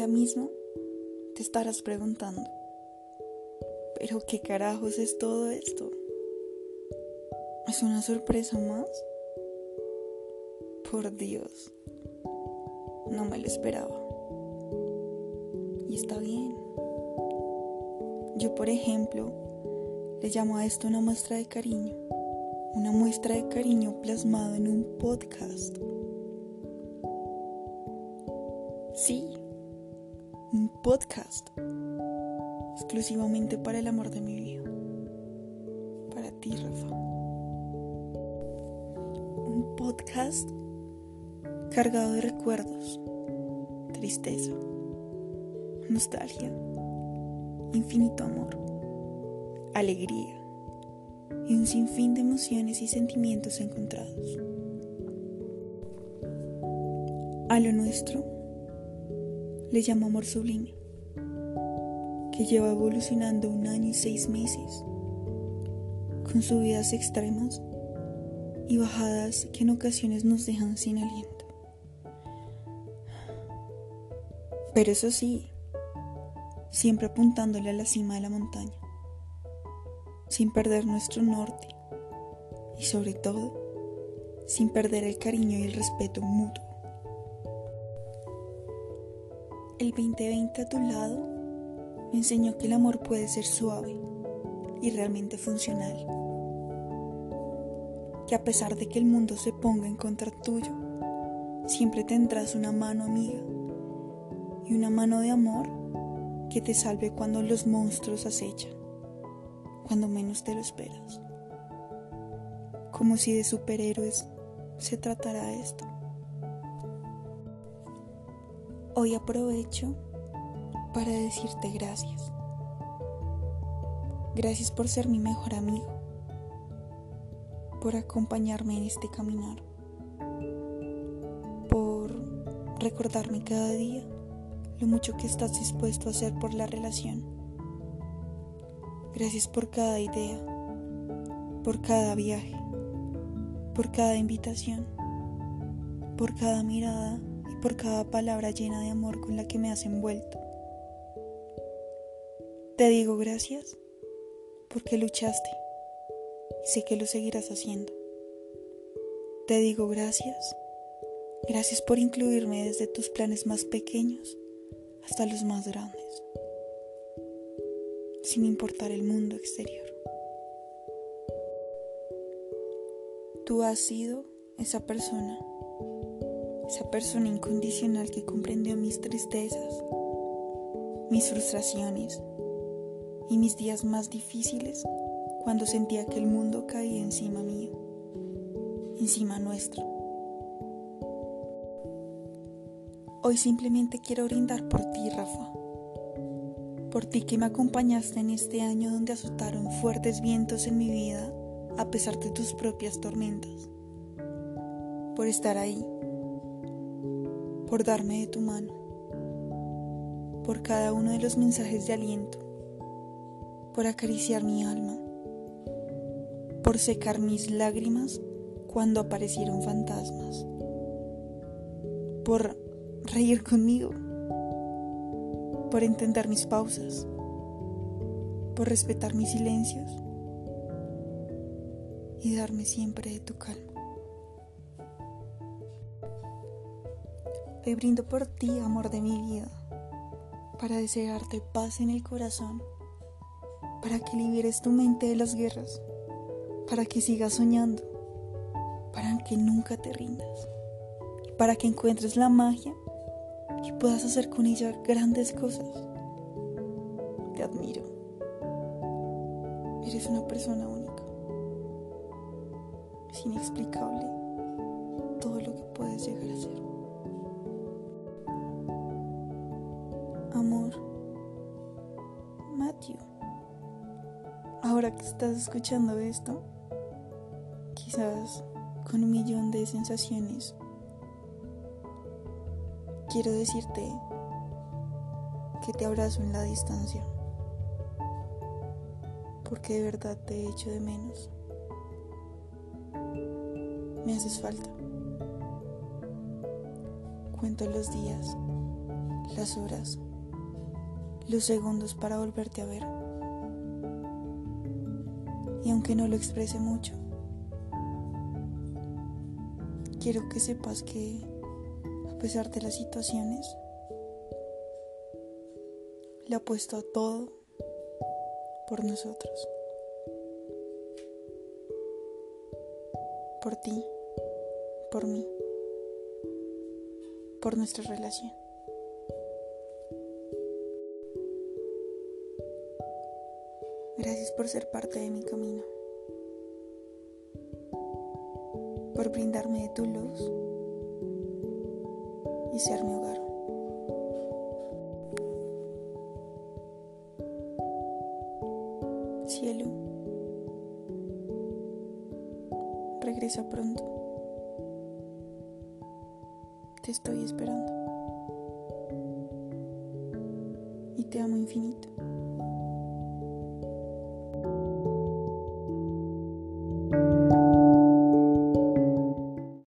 Ahora mismo te estarás preguntando, ¿pero qué carajos es todo esto? ¿Es una sorpresa más? Por Dios, no me lo esperaba. Y está bien. Yo, por ejemplo, le llamo a esto una muestra de cariño. Una muestra de cariño plasmado en un podcast. Sí, un podcast exclusivamente para el amor de mi vida. Para ti, Rafa. Un podcast cargado de recuerdos, tristeza, nostalgia, infinito amor, alegría y un sinfín de emociones y sentimientos encontrados. A lo nuestro le llamo amor sublime, que lleva evolucionando un año y seis meses, con subidas extremas y bajadas que en ocasiones nos dejan sin aliento. Pero eso sí, siempre apuntándole a la cima de la montaña, sin perder nuestro norte y sobre todo, sin perder el cariño y el respeto mutuo. El 2020 a tu lado me enseñó que el amor puede ser suave y realmente funcional. Que a pesar de que el mundo se ponga en contra tuyo, siempre tendrás una mano amiga y una mano de amor que te salve cuando los monstruos acechan, cuando menos te lo esperas. Como si de superhéroes se tratara esto. Hoy aprovecho para decirte gracias. Gracias por ser mi mejor amigo, por acompañarme en este caminar, por recordarme cada día lo mucho que estás dispuesto a hacer por la relación. Gracias por cada idea, por cada viaje, por cada invitación, por cada mirada por cada palabra llena de amor con la que me has envuelto. Te digo gracias porque luchaste y sé que lo seguirás haciendo. Te digo gracias, gracias por incluirme desde tus planes más pequeños hasta los más grandes, sin importar el mundo exterior. Tú has sido esa persona esa persona incondicional que comprendió mis tristezas, mis frustraciones y mis días más difíciles cuando sentía que el mundo caía encima mío, encima nuestro. Hoy simplemente quiero brindar por ti, Rafa, por ti que me acompañaste en este año donde azotaron fuertes vientos en mi vida a pesar de tus propias tormentas, por estar ahí por darme de tu mano, por cada uno de los mensajes de aliento, por acariciar mi alma, por secar mis lágrimas cuando aparecieron fantasmas, por reír conmigo, por entender mis pausas, por respetar mis silencios y darme siempre de tu calma. Hoy brindo por ti, amor de mi vida, para desearte paz en el corazón, para que liberes tu mente de las guerras, para que sigas soñando, para que nunca te rindas, y para que encuentres la magia y puedas hacer con ella grandes cosas. Te admiro. Eres una persona única. Es inexplicable todo lo que puedes llegar a ser. Que estás escuchando esto, quizás con un millón de sensaciones, quiero decirte que te abrazo en la distancia, porque de verdad te echo de menos. Me haces falta. Cuento los días las horas, los segundos para volverte a ver. Y aunque no lo exprese mucho, quiero que sepas que a pesar de las situaciones, le apuesto a todo por nosotros. Por ti, por mí, por nuestra relación. Por ser parte de mi camino, por brindarme de tu luz y ser mi hogar. Cielo, regresa pronto. Te estoy esperando. Y te amo infinito.